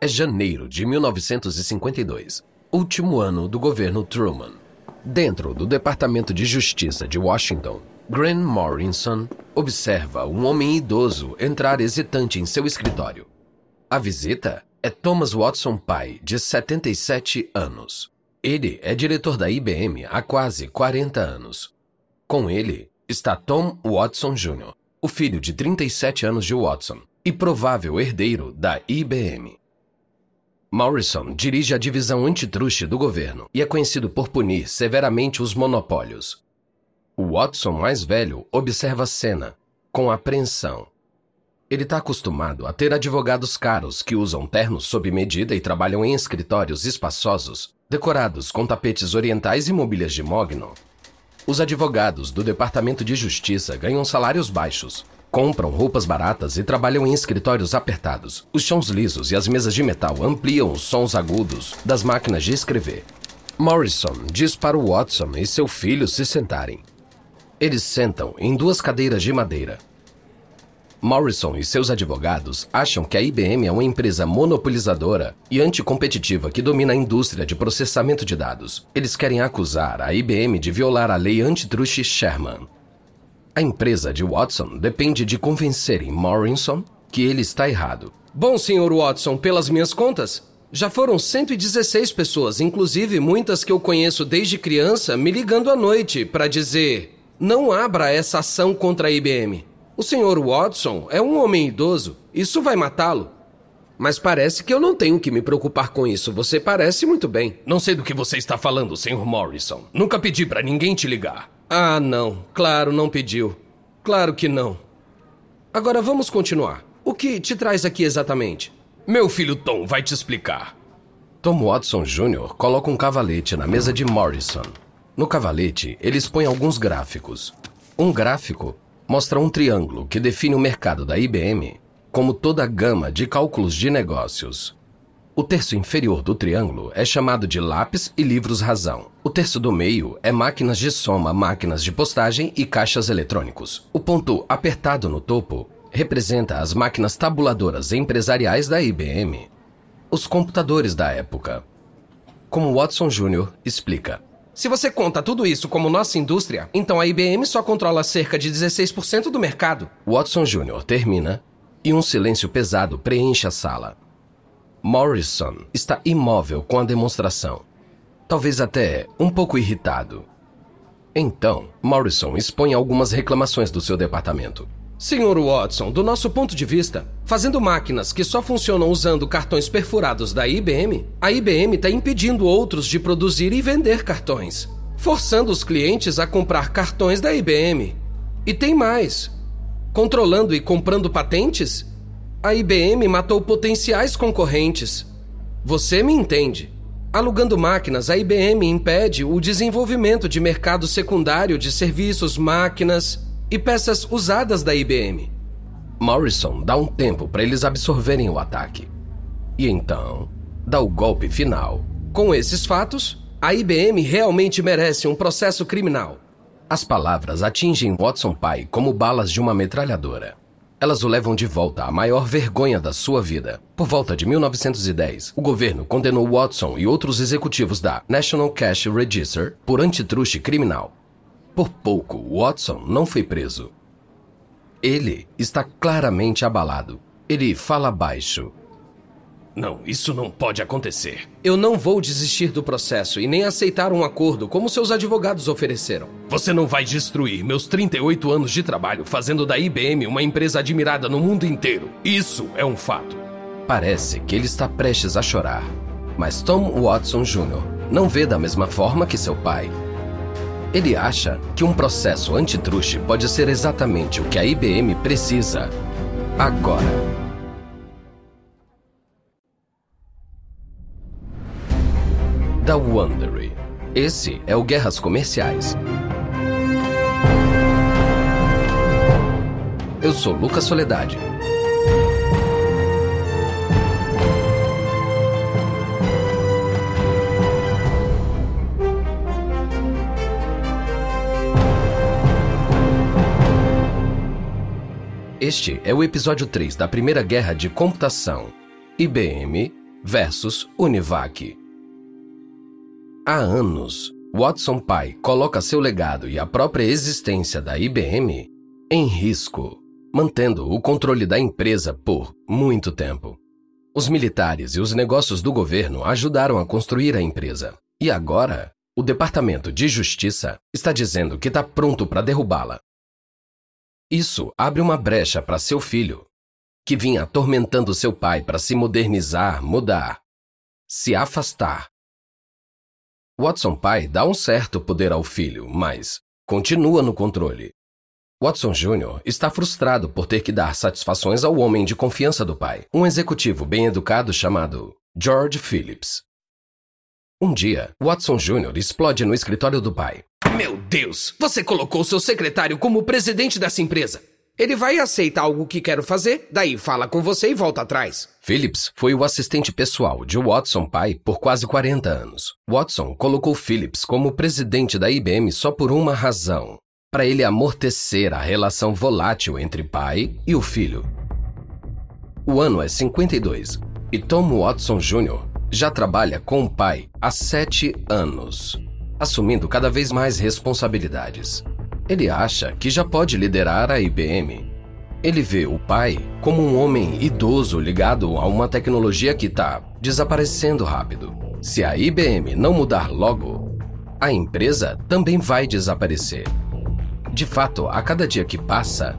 É janeiro de 1952, último ano do governo Truman. Dentro do Departamento de Justiça de Washington, Grant Morrison observa um homem idoso entrar hesitante em seu escritório. A visita é Thomas Watson pai, de 77 anos. Ele é diretor da IBM há quase 40 anos. Com ele está Tom Watson Jr., o filho de 37 anos de Watson e provável herdeiro da IBM. Morrison dirige a divisão antitruste do governo e é conhecido por punir severamente os monopólios. O Watson mais velho observa a cena, com apreensão. Ele está acostumado a ter advogados caros que usam ternos sob medida e trabalham em escritórios espaçosos, decorados com tapetes orientais e mobílias de mogno. Os advogados do Departamento de Justiça ganham salários baixos, Compram roupas baratas e trabalham em escritórios apertados. Os chãos lisos e as mesas de metal ampliam os sons agudos das máquinas de escrever. Morrison diz para o Watson e seu filho se sentarem. Eles sentam em duas cadeiras de madeira. Morrison e seus advogados acham que a IBM é uma empresa monopolizadora e anticompetitiva que domina a indústria de processamento de dados. Eles querem acusar a IBM de violar a lei antitruste Sherman. A empresa de Watson depende de convencerem Morrison que ele está errado. Bom, senhor Watson, pelas minhas contas, já foram 116 pessoas, inclusive muitas que eu conheço desde criança, me ligando à noite para dizer: não abra essa ação contra a IBM. O senhor Watson é um homem idoso, isso vai matá-lo. Mas parece que eu não tenho que me preocupar com isso. Você parece muito bem. Não sei do que você está falando, senhor Morrison. Nunca pedi para ninguém te ligar. Ah, não. Claro, não pediu. Claro que não. Agora vamos continuar. O que te traz aqui exatamente? Meu filho Tom vai te explicar. Tom Watson Jr. coloca um cavalete na mesa de Morrison. No cavalete, ele expõe alguns gráficos. Um gráfico mostra um triângulo que define o mercado da IBM como toda a gama de cálculos de negócios. O terço inferior do triângulo é chamado de lápis e livros-razão. O terço do meio é máquinas de soma, máquinas de postagem e caixas eletrônicos. O ponto apertado no topo representa as máquinas tabuladoras empresariais da IBM, os computadores da época. Como Watson Jr. explica. Se você conta tudo isso como nossa indústria, então a IBM só controla cerca de 16% do mercado. Watson Jr. termina e um silêncio pesado preenche a sala. Morrison está imóvel com a demonstração, talvez até um pouco irritado. Então, Morrison expõe algumas reclamações do seu departamento. Senhor Watson, do nosso ponto de vista, fazendo máquinas que só funcionam usando cartões perfurados da IBM, a IBM está impedindo outros de produzir e vender cartões, forçando os clientes a comprar cartões da IBM. E tem mais: controlando e comprando patentes a IBM matou potenciais concorrentes. Você me entende. Alugando máquinas, a IBM impede o desenvolvimento de mercado secundário de serviços, máquinas e peças usadas da IBM. Morrison dá um tempo para eles absorverem o ataque. E então, dá o golpe final. Com esses fatos, a IBM realmente merece um processo criminal. As palavras atingem Watson pai como balas de uma metralhadora. Elas o levam de volta à maior vergonha da sua vida. Por volta de 1910, o governo condenou Watson e outros executivos da National Cash Register por antitruste criminal. Por pouco, Watson não foi preso. Ele está claramente abalado. Ele fala baixo não, isso não pode acontecer. Eu não vou desistir do processo e nem aceitar um acordo como seus advogados ofereceram. Você não vai destruir meus 38 anos de trabalho fazendo da IBM uma empresa admirada no mundo inteiro. Isso é um fato. Parece que ele está prestes a chorar. Mas Tom Watson Jr. não vê da mesma forma que seu pai. Ele acha que um processo antitruste pode ser exatamente o que a IBM precisa agora. Da Wondery. Esse é o Guerras Comerciais. Eu sou Lucas Soledade. Este é o episódio 3 da Primeira Guerra de Computação. IBM versus Univac. Há anos, Watson pai coloca seu legado e a própria existência da IBM em risco, mantendo o controle da empresa por muito tempo. Os militares e os negócios do governo ajudaram a construir a empresa. E agora, o Departamento de Justiça está dizendo que está pronto para derrubá-la. Isso abre uma brecha para seu filho, que vinha atormentando seu pai para se modernizar, mudar, se afastar. Watson pai dá um certo poder ao filho, mas continua no controle. Watson Jr. está frustrado por ter que dar satisfações ao homem de confiança do pai, um executivo bem educado chamado George Phillips. Um dia, Watson Jr. explode no escritório do pai. Meu Deus! Você colocou seu secretário como presidente dessa empresa. Ele vai aceitar algo que quero fazer, daí fala com você e volta atrás. Phillips foi o assistente pessoal de Watson pai por quase 40 anos. Watson colocou Phillips como presidente da IBM só por uma razão: para ele amortecer a relação volátil entre pai e o filho. O ano é 52 e Tom Watson Jr já trabalha com o pai há sete anos, assumindo cada vez mais responsabilidades. Ele acha que já pode liderar a IBM. Ele vê o pai como um homem idoso ligado a uma tecnologia que está desaparecendo rápido. Se a IBM não mudar logo, a empresa também vai desaparecer. De fato, a cada dia que passa,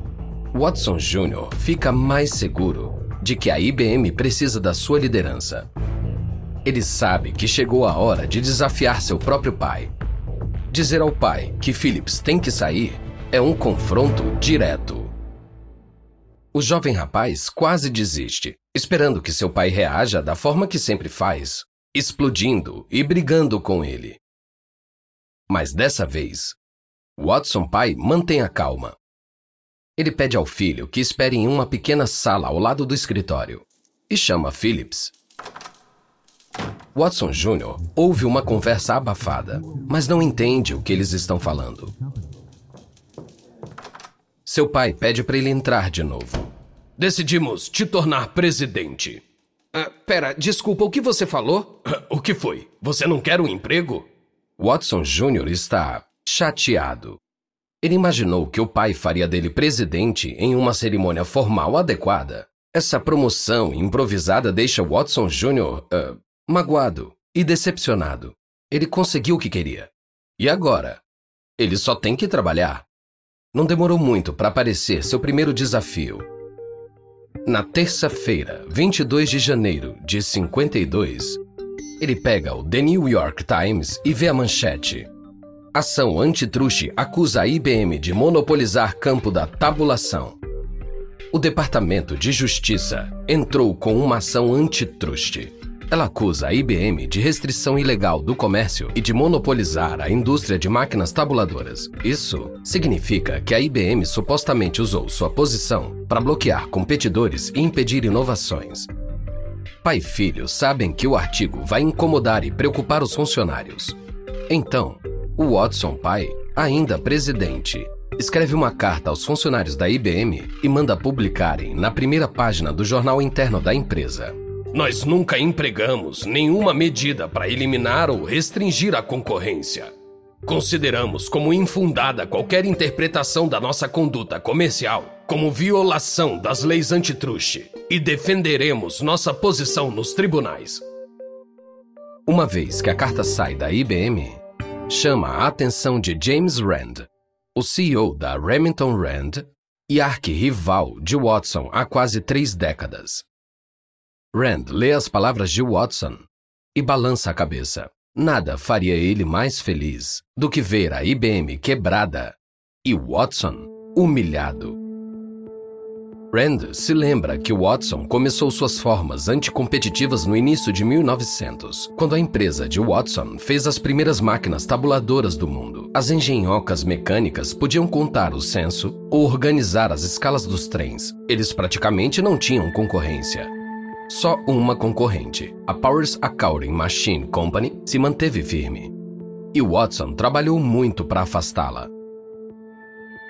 Watson Jr. fica mais seguro de que a IBM precisa da sua liderança. Ele sabe que chegou a hora de desafiar seu próprio pai. Dizer ao pai que Phillips tem que sair é um confronto direto. O jovem rapaz quase desiste, esperando que seu pai reaja da forma que sempre faz, explodindo e brigando com ele. Mas dessa vez, Watson pai mantém a calma. Ele pede ao filho que espere em uma pequena sala ao lado do escritório e chama Phillips Watson Jr. ouve uma conversa abafada, mas não entende o que eles estão falando. Seu pai pede para ele entrar de novo. Decidimos te tornar presidente. Ah, pera, desculpa, o que você falou? O que foi? Você não quer um emprego? Watson Jr. está chateado. Ele imaginou que o pai faria dele presidente em uma cerimônia formal adequada. Essa promoção improvisada deixa Watson Jr. Uh, magoado e decepcionado. Ele conseguiu o que queria. E agora? Ele só tem que trabalhar. Não demorou muito para aparecer seu primeiro desafio. Na terça-feira, 22 de janeiro de 52, ele pega o The New York Times e vê a manchete. Ação antitruste acusa a IBM de monopolizar campo da tabulação o Departamento de Justiça entrou com uma ação antitruste. Ela acusa a IBM de restrição ilegal do comércio e de monopolizar a indústria de máquinas tabuladoras. Isso significa que a IBM supostamente usou sua posição para bloquear competidores e impedir inovações. Pai e filho sabem que o artigo vai incomodar e preocupar os funcionários. Então, o Watson pai, ainda presidente, escreve uma carta aos funcionários da IBM e manda publicarem na primeira página do jornal interno da empresa. Nós nunca empregamos nenhuma medida para eliminar ou restringir a concorrência. Consideramos como infundada qualquer interpretação da nossa conduta comercial como violação das leis antitruste e defenderemos nossa posição nos tribunais. Uma vez que a carta sai da IBM, chama a atenção de James Rand, o CEO da Remington Rand e arquirrival de Watson há quase três décadas. Rand lê as palavras de Watson e balança a cabeça. Nada faria ele mais feliz do que ver a IBM quebrada e Watson humilhado. Rand se lembra que Watson começou suas formas anticompetitivas no início de 1900, quando a empresa de Watson fez as primeiras máquinas tabuladoras do mundo. As engenhocas mecânicas podiam contar o censo ou organizar as escalas dos trens. Eles praticamente não tinham concorrência. Só uma concorrente, a Powers Accounting Machine Company, se manteve firme. E Watson trabalhou muito para afastá-la.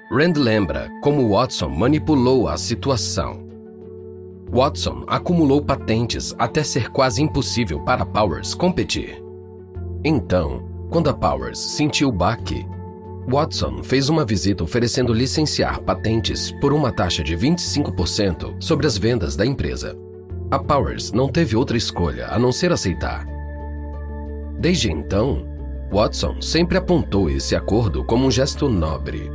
Rand lembra como Watson manipulou a situação. Watson acumulou patentes até ser quase impossível para Powers competir. Então, quando a Powers sentiu o baque, Watson fez uma visita oferecendo licenciar patentes por uma taxa de 25% sobre as vendas da empresa. A Powers não teve outra escolha a não ser aceitar. Desde então, Watson sempre apontou esse acordo como um gesto nobre,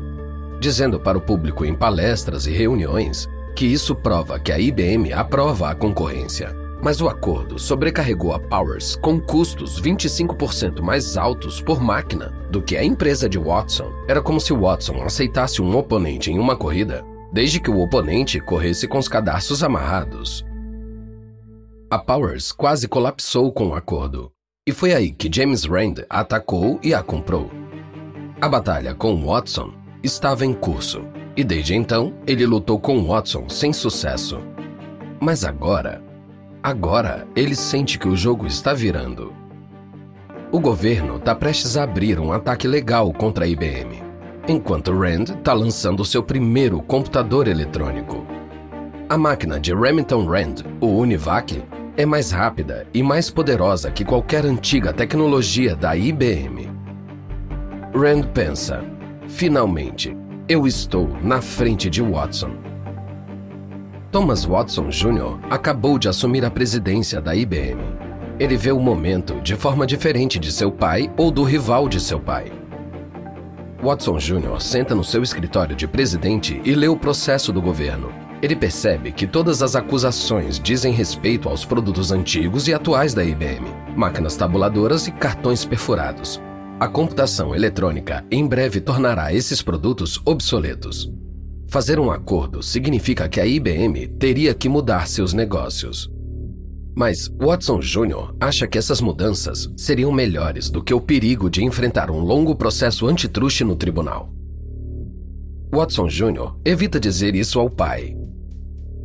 dizendo para o público em palestras e reuniões que isso prova que a IBM aprova a concorrência. Mas o acordo sobrecarregou a Powers com custos 25% mais altos por máquina do que a empresa de Watson. Era como se Watson aceitasse um oponente em uma corrida, desde que o oponente corresse com os cadarços amarrados. A Powers quase colapsou com o acordo, e foi aí que James Rand atacou e a comprou. A batalha com Watson estava em curso e desde então, ele lutou com Watson sem sucesso. Mas agora, agora ele sente que o jogo está virando. O governo está prestes a abrir um ataque legal contra a IBM, enquanto Rand está lançando seu primeiro computador eletrônico. A máquina de Remington Rand, o Univac, é mais rápida e mais poderosa que qualquer antiga tecnologia da IBM. Rand pensa: finalmente, eu estou na frente de Watson. Thomas Watson Jr. acabou de assumir a presidência da IBM. Ele vê o momento de forma diferente de seu pai ou do rival de seu pai. Watson Jr. senta no seu escritório de presidente e lê o processo do governo. Ele percebe que todas as acusações dizem respeito aos produtos antigos e atuais da IBM, máquinas tabuladoras e cartões perfurados. A computação eletrônica em breve tornará esses produtos obsoletos. Fazer um acordo significa que a IBM teria que mudar seus negócios. Mas Watson Jr. acha que essas mudanças seriam melhores do que o perigo de enfrentar um longo processo antitruste no tribunal. Watson Jr. evita dizer isso ao pai,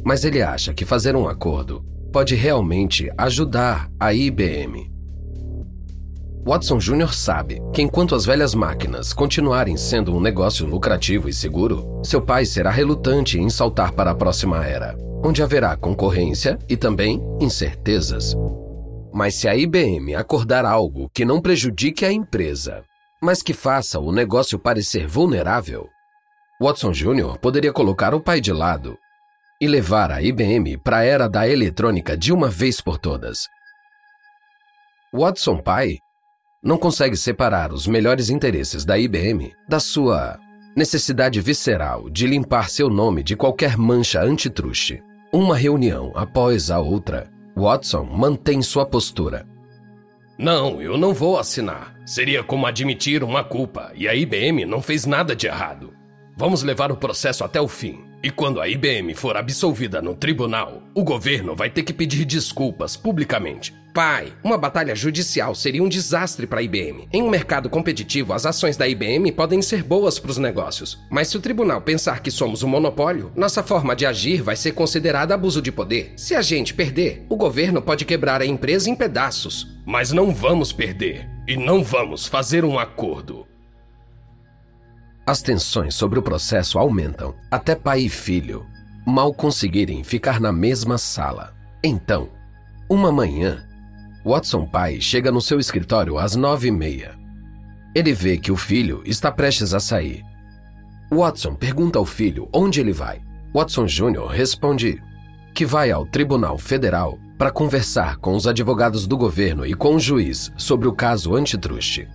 mas ele acha que fazer um acordo pode realmente ajudar a IBM. Watson Jr. sabe que enquanto as velhas máquinas continuarem sendo um negócio lucrativo e seguro, seu pai será relutante em saltar para a próxima era, onde haverá concorrência e também incertezas. Mas se a IBM acordar algo que não prejudique a empresa, mas que faça o negócio parecer vulnerável, Watson Jr. poderia colocar o pai de lado e levar a IBM para a era da eletrônica de uma vez por todas. Watson pai não consegue separar os melhores interesses da IBM da sua necessidade visceral de limpar seu nome de qualquer mancha antitruste. Uma reunião após a outra, Watson mantém sua postura. Não, eu não vou assinar. Seria como admitir uma culpa e a IBM não fez nada de errado. Vamos levar o processo até o fim. E quando a IBM for absolvida no tribunal, o governo vai ter que pedir desculpas publicamente. Pai, uma batalha judicial seria um desastre para a IBM. Em um mercado competitivo, as ações da IBM podem ser boas para os negócios. Mas se o tribunal pensar que somos um monopólio, nossa forma de agir vai ser considerada abuso de poder. Se a gente perder, o governo pode quebrar a empresa em pedaços. Mas não vamos perder. E não vamos fazer um acordo. As tensões sobre o processo aumentam, até pai e filho mal conseguirem ficar na mesma sala. Então, uma manhã, Watson pai chega no seu escritório às nove e meia. Ele vê que o filho está prestes a sair. Watson pergunta ao filho onde ele vai. Watson Jr. responde que vai ao Tribunal Federal para conversar com os advogados do governo e com o juiz sobre o caso antitruste.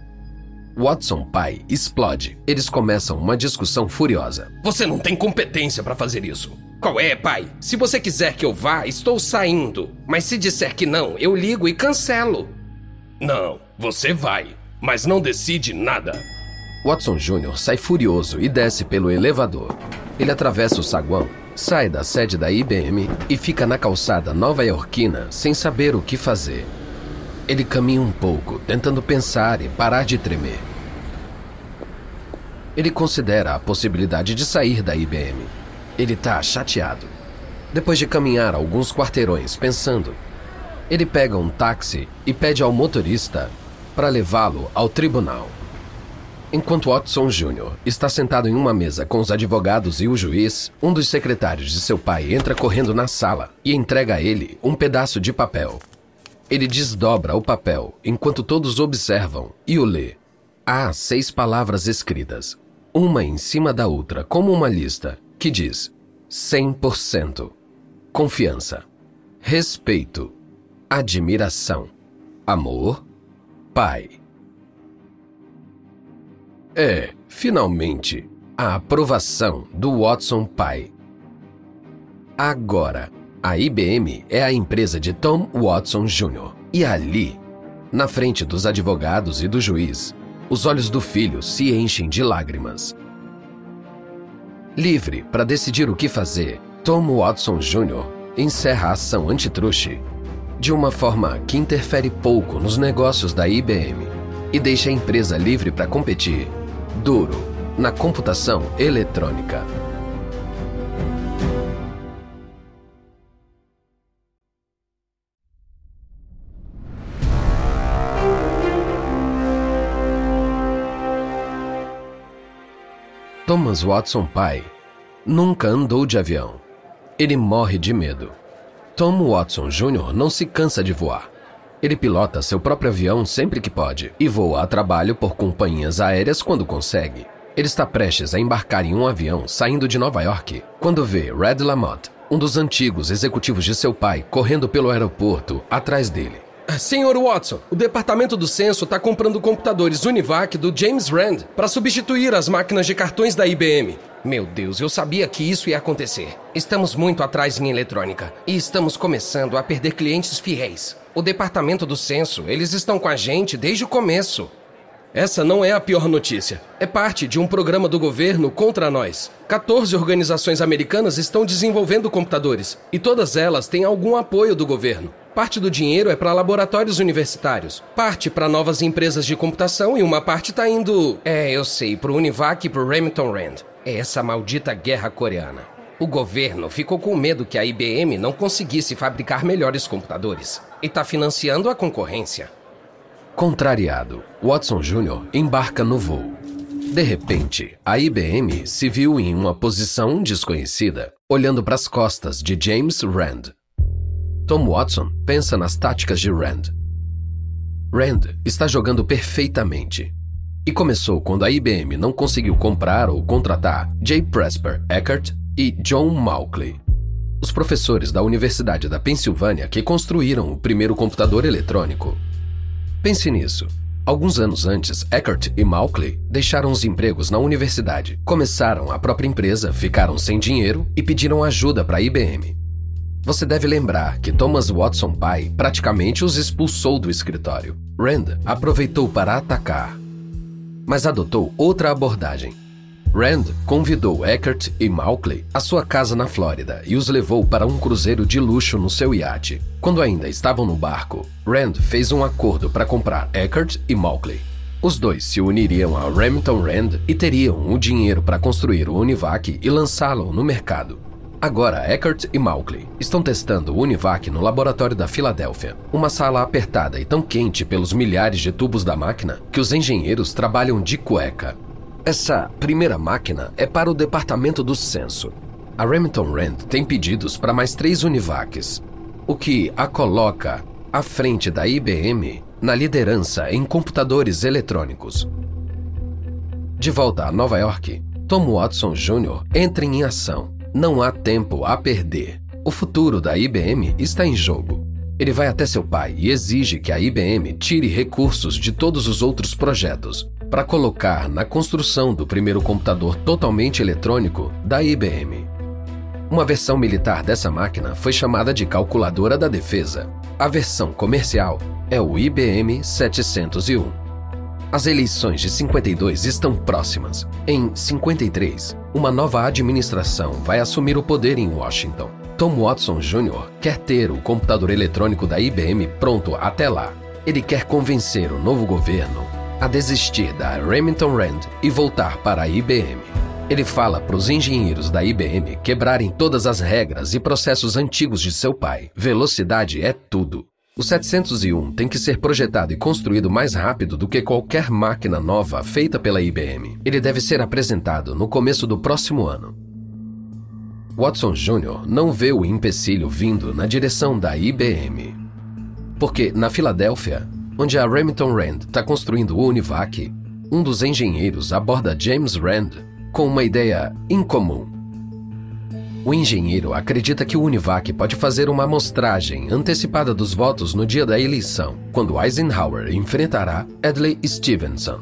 Watson pai explode. Eles começam uma discussão furiosa. Você não tem competência para fazer isso. Qual é, pai? Se você quiser que eu vá, estou saindo. Mas se disser que não, eu ligo e cancelo. Não, você vai, mas não decide nada. Watson Jr. sai furioso e desce pelo elevador. Ele atravessa o saguão, sai da sede da IBM e fica na calçada nova-iorquina sem saber o que fazer. Ele caminha um pouco, tentando pensar e parar de tremer. Ele considera a possibilidade de sair da IBM. Ele está chateado. Depois de caminhar alguns quarteirões pensando, ele pega um táxi e pede ao motorista para levá-lo ao tribunal. Enquanto Watson Jr. está sentado em uma mesa com os advogados e o juiz, um dos secretários de seu pai entra correndo na sala e entrega a ele um pedaço de papel. Ele desdobra o papel enquanto todos observam e o lê. Há seis palavras escritas, uma em cima da outra, como uma lista, que diz 100%. Confiança, respeito, admiração, amor, pai. É, finalmente, a aprovação do Watson Pai. Agora, a IBM é a empresa de Tom Watson Jr. E ali, na frente dos advogados e do juiz, os olhos do filho se enchem de lágrimas. Livre para decidir o que fazer, Tom Watson Jr. encerra a ação antitruste de uma forma que interfere pouco nos negócios da IBM e deixa a empresa livre para competir duro na computação eletrônica. Thomas Watson pai nunca andou de avião. Ele morre de medo. Tom Watson Jr. não se cansa de voar. Ele pilota seu próprio avião sempre que pode e voa a trabalho por companhias aéreas quando consegue. Ele está prestes a embarcar em um avião saindo de Nova York quando vê Red Lamotte, um dos antigos executivos de seu pai, correndo pelo aeroporto atrás dele. Senhor Watson, o departamento do censo está comprando computadores Univac do James Rand para substituir as máquinas de cartões da IBM. Meu Deus, eu sabia que isso ia acontecer. Estamos muito atrás em eletrônica e estamos começando a perder clientes fiéis. O departamento do censo, eles estão com a gente desde o começo. Essa não é a pior notícia. É parte de um programa do governo contra nós. 14 organizações americanas estão desenvolvendo computadores e todas elas têm algum apoio do governo. Parte do dinheiro é para laboratórios universitários, parte para novas empresas de computação e uma parte está indo. É, eu sei, para o Univac e para o Remington Rand. É essa maldita guerra coreana. O governo ficou com medo que a IBM não conseguisse fabricar melhores computadores e está financiando a concorrência. Contrariado, Watson Jr. embarca no voo. De repente, a IBM se viu em uma posição desconhecida, olhando para as costas de James Rand, Tom Watson pensa nas táticas de Rand. Rand está jogando perfeitamente. E começou quando a IBM não conseguiu comprar ou contratar J. Presper Eckert e John Mauchly, os professores da Universidade da Pensilvânia que construíram o primeiro computador eletrônico. Pense nisso. Alguns anos antes, Eckert e Mauchly deixaram os empregos na universidade, começaram a própria empresa, ficaram sem dinheiro e pediram ajuda para a IBM. Você deve lembrar que Thomas Watson pai praticamente os expulsou do escritório. Rand aproveitou para atacar, mas adotou outra abordagem. Rand convidou Eckert e Mauchly à sua casa na Flórida e os levou para um cruzeiro de luxo no seu iate. Quando ainda estavam no barco, Rand fez um acordo para comprar Eckert e Mauchly. Os dois se uniriam a Remington Rand e teriam o dinheiro para construir o Univac e lançá-lo no mercado. Agora, Eckert e Mauchly estão testando o Univac no laboratório da Filadélfia, uma sala apertada e tão quente pelos milhares de tubos da máquina que os engenheiros trabalham de cueca. Essa primeira máquina é para o departamento do censo. A Remington Rand tem pedidos para mais três Univacs, o que a coloca à frente da IBM na liderança em computadores eletrônicos. De volta a Nova York, Tom Watson Jr. entra em ação não há tempo a perder. O futuro da IBM está em jogo. Ele vai até seu pai e exige que a IBM tire recursos de todos os outros projetos para colocar na construção do primeiro computador totalmente eletrônico da IBM. Uma versão militar dessa máquina foi chamada de calculadora da defesa. A versão comercial é o IBM 701. As eleições de 52 estão próximas. Em 53, uma nova administração vai assumir o poder em Washington. Tom Watson Jr. quer ter o computador eletrônico da IBM pronto até lá. Ele quer convencer o novo governo a desistir da Remington Rand e voltar para a IBM. Ele fala para os engenheiros da IBM quebrarem todas as regras e processos antigos de seu pai. Velocidade é tudo. O 701 tem que ser projetado e construído mais rápido do que qualquer máquina nova feita pela IBM. Ele deve ser apresentado no começo do próximo ano. Watson Jr. não vê o empecilho vindo na direção da IBM. Porque, na Filadélfia, onde a Remington Rand está construindo o Univac, um dos engenheiros aborda James Rand com uma ideia incomum. O engenheiro acredita que o Univac pode fazer uma amostragem antecipada dos votos no dia da eleição, quando Eisenhower enfrentará Adlai Stevenson.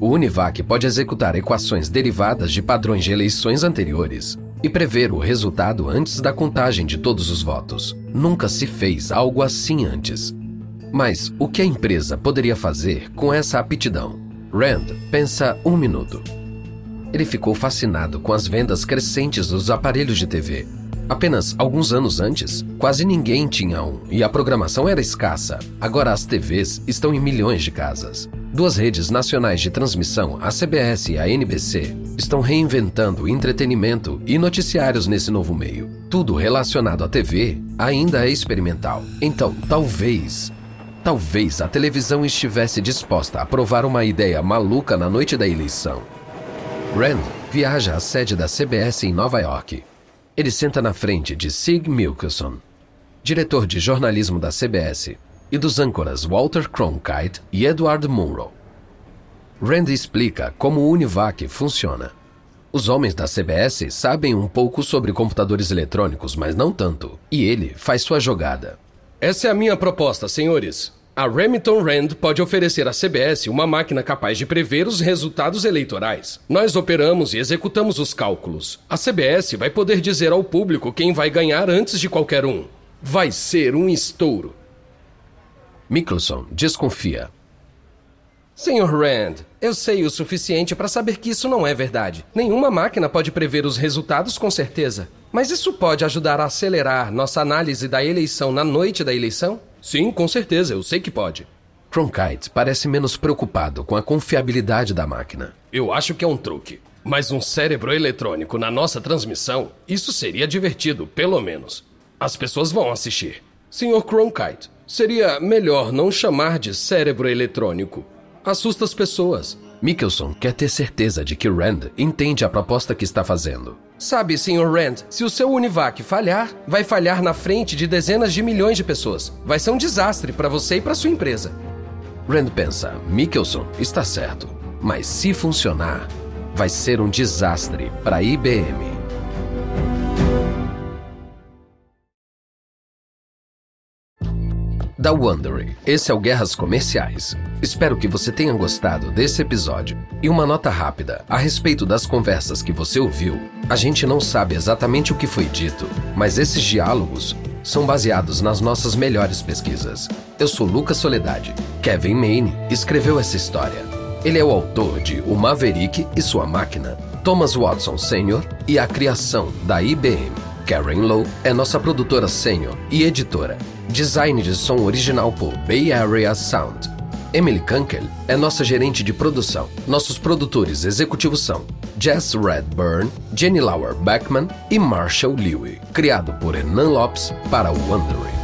O Univac pode executar equações derivadas de padrões de eleições anteriores e prever o resultado antes da contagem de todos os votos. Nunca se fez algo assim antes. Mas o que a empresa poderia fazer com essa aptidão? Rand pensa um minuto. Ele ficou fascinado com as vendas crescentes dos aparelhos de TV. Apenas alguns anos antes, quase ninguém tinha um e a programação era escassa. Agora as TVs estão em milhões de casas. Duas redes nacionais de transmissão, a CBS e a NBC, estão reinventando entretenimento e noticiários nesse novo meio. Tudo relacionado à TV ainda é experimental. Então, talvez Talvez a televisão estivesse disposta a aprovar uma ideia maluca na noite da eleição. Rand viaja à sede da CBS em Nova York. Ele senta na frente de Sig Milkelson, diretor de jornalismo da CBS, e dos âncoras Walter Cronkite e Edward Munro. Rand explica como o Univac funciona. Os homens da CBS sabem um pouco sobre computadores eletrônicos, mas não tanto, e ele faz sua jogada. Essa é a minha proposta, senhores. A Remington Rand pode oferecer à CBS uma máquina capaz de prever os resultados eleitorais. Nós operamos e executamos os cálculos. A CBS vai poder dizer ao público quem vai ganhar antes de qualquer um. Vai ser um estouro. Mickelson desconfia. Senhor Rand, eu sei o suficiente para saber que isso não é verdade. Nenhuma máquina pode prever os resultados com certeza. Mas isso pode ajudar a acelerar nossa análise da eleição na noite da eleição? Sim, com certeza, eu sei que pode. Cronkite parece menos preocupado com a confiabilidade da máquina. Eu acho que é um truque. Mas um cérebro eletrônico na nossa transmissão, isso seria divertido, pelo menos. As pessoas vão assistir. Senhor Cronkite, seria melhor não chamar de cérebro eletrônico. Assusta as pessoas. Mickelson quer ter certeza de que Rand entende a proposta que está fazendo. Sabe, Sr. Rand, se o seu Univac falhar, vai falhar na frente de dezenas de milhões de pessoas. Vai ser um desastre para você e para sua empresa. Rand pensa, Mickelson está certo, mas se funcionar, vai ser um desastre para a IBM. Da Wondery, esse é o Guerras Comerciais. Espero que você tenha gostado desse episódio. E uma nota rápida a respeito das conversas que você ouviu. A gente não sabe exatamente o que foi dito, mas esses diálogos são baseados nas nossas melhores pesquisas. Eu sou Lucas Soledade. Kevin Maine escreveu essa história. Ele é o autor de O Maverick e Sua Máquina, Thomas Watson Sr. e a criação da IBM. Karen Lowe é nossa produtora sênior e editora. Design de som original por Bay Area Sound. Emily Kunkel é nossa gerente de produção. Nossos produtores executivos são Jess Redburn, Jenny Lauer Beckman e Marshall Lewy. Criado por Hernan Lopes para o Wondering.